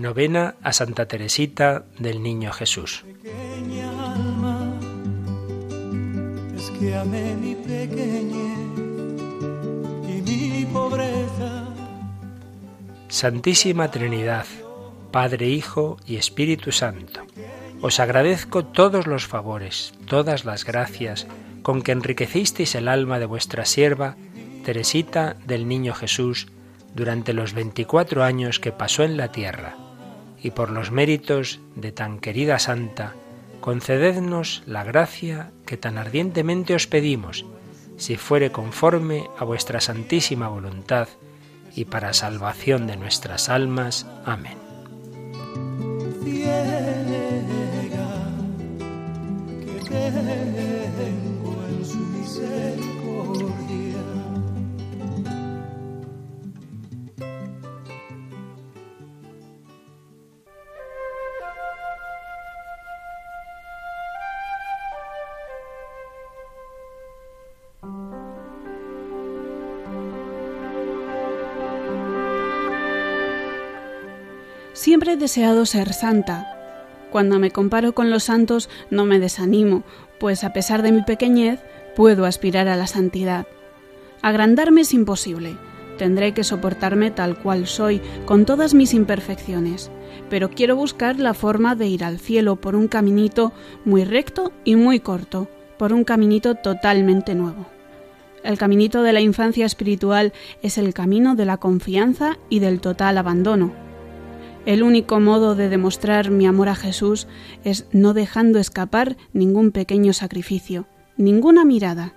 Novena a Santa Teresita del Niño Jesús. Pequeña alma, es que amé mi pequeñez y mi pobreza. Santísima Trinidad, Padre, Hijo y Espíritu Santo, os agradezco todos los favores, todas las gracias con que enriquecisteis el alma de vuestra sierva, Teresita del Niño Jesús, durante los veinticuatro años que pasó en la tierra, y por los méritos de tan querida santa, concedednos la gracia que tan ardientemente os pedimos, si fuere conforme a vuestra santísima voluntad, y para salvación de nuestras almas. Amén. Siempre he deseado ser santa. Cuando me comparo con los santos no me desanimo, pues a pesar de mi pequeñez puedo aspirar a la santidad. Agrandarme es imposible. Tendré que soportarme tal cual soy, con todas mis imperfecciones, pero quiero buscar la forma de ir al cielo por un caminito muy recto y muy corto, por un caminito totalmente nuevo. El caminito de la infancia espiritual es el camino de la confianza y del total abandono, el único modo de demostrar mi amor a Jesús es no dejando escapar ningún pequeño sacrificio, ninguna mirada,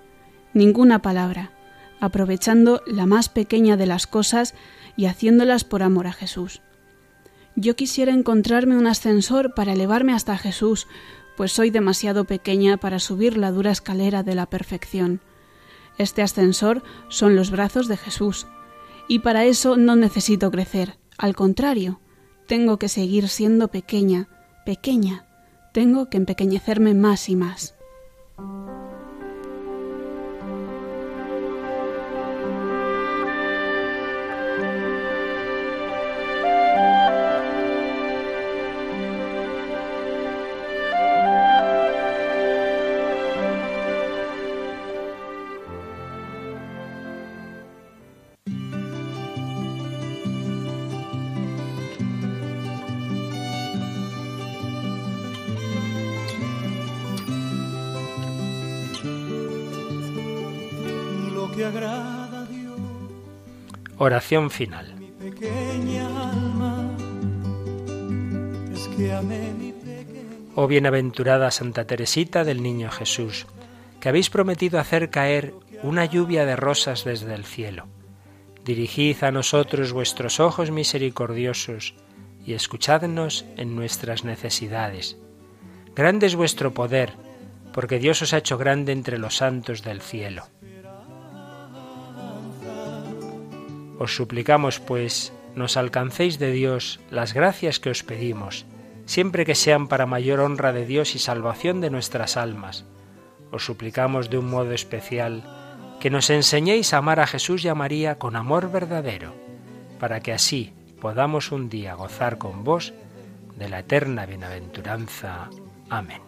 ninguna palabra, aprovechando la más pequeña de las cosas y haciéndolas por amor a Jesús. Yo quisiera encontrarme un ascensor para elevarme hasta Jesús, pues soy demasiado pequeña para subir la dura escalera de la perfección. Este ascensor son los brazos de Jesús, y para eso no necesito crecer, al contrario, tengo que seguir siendo pequeña, pequeña. Tengo que empequeñecerme más y más. Oración final. Oh bienaventurada Santa Teresita del Niño Jesús, que habéis prometido hacer caer una lluvia de rosas desde el cielo. Dirigid a nosotros vuestros ojos misericordiosos y escuchadnos en nuestras necesidades. Grande es vuestro poder, porque Dios os ha hecho grande entre los santos del cielo. Os suplicamos, pues, nos alcancéis de Dios las gracias que os pedimos, siempre que sean para mayor honra de Dios y salvación de nuestras almas. Os suplicamos de un modo especial que nos enseñéis a amar a Jesús y a María con amor verdadero, para que así podamos un día gozar con vos de la eterna bienaventuranza. Amén.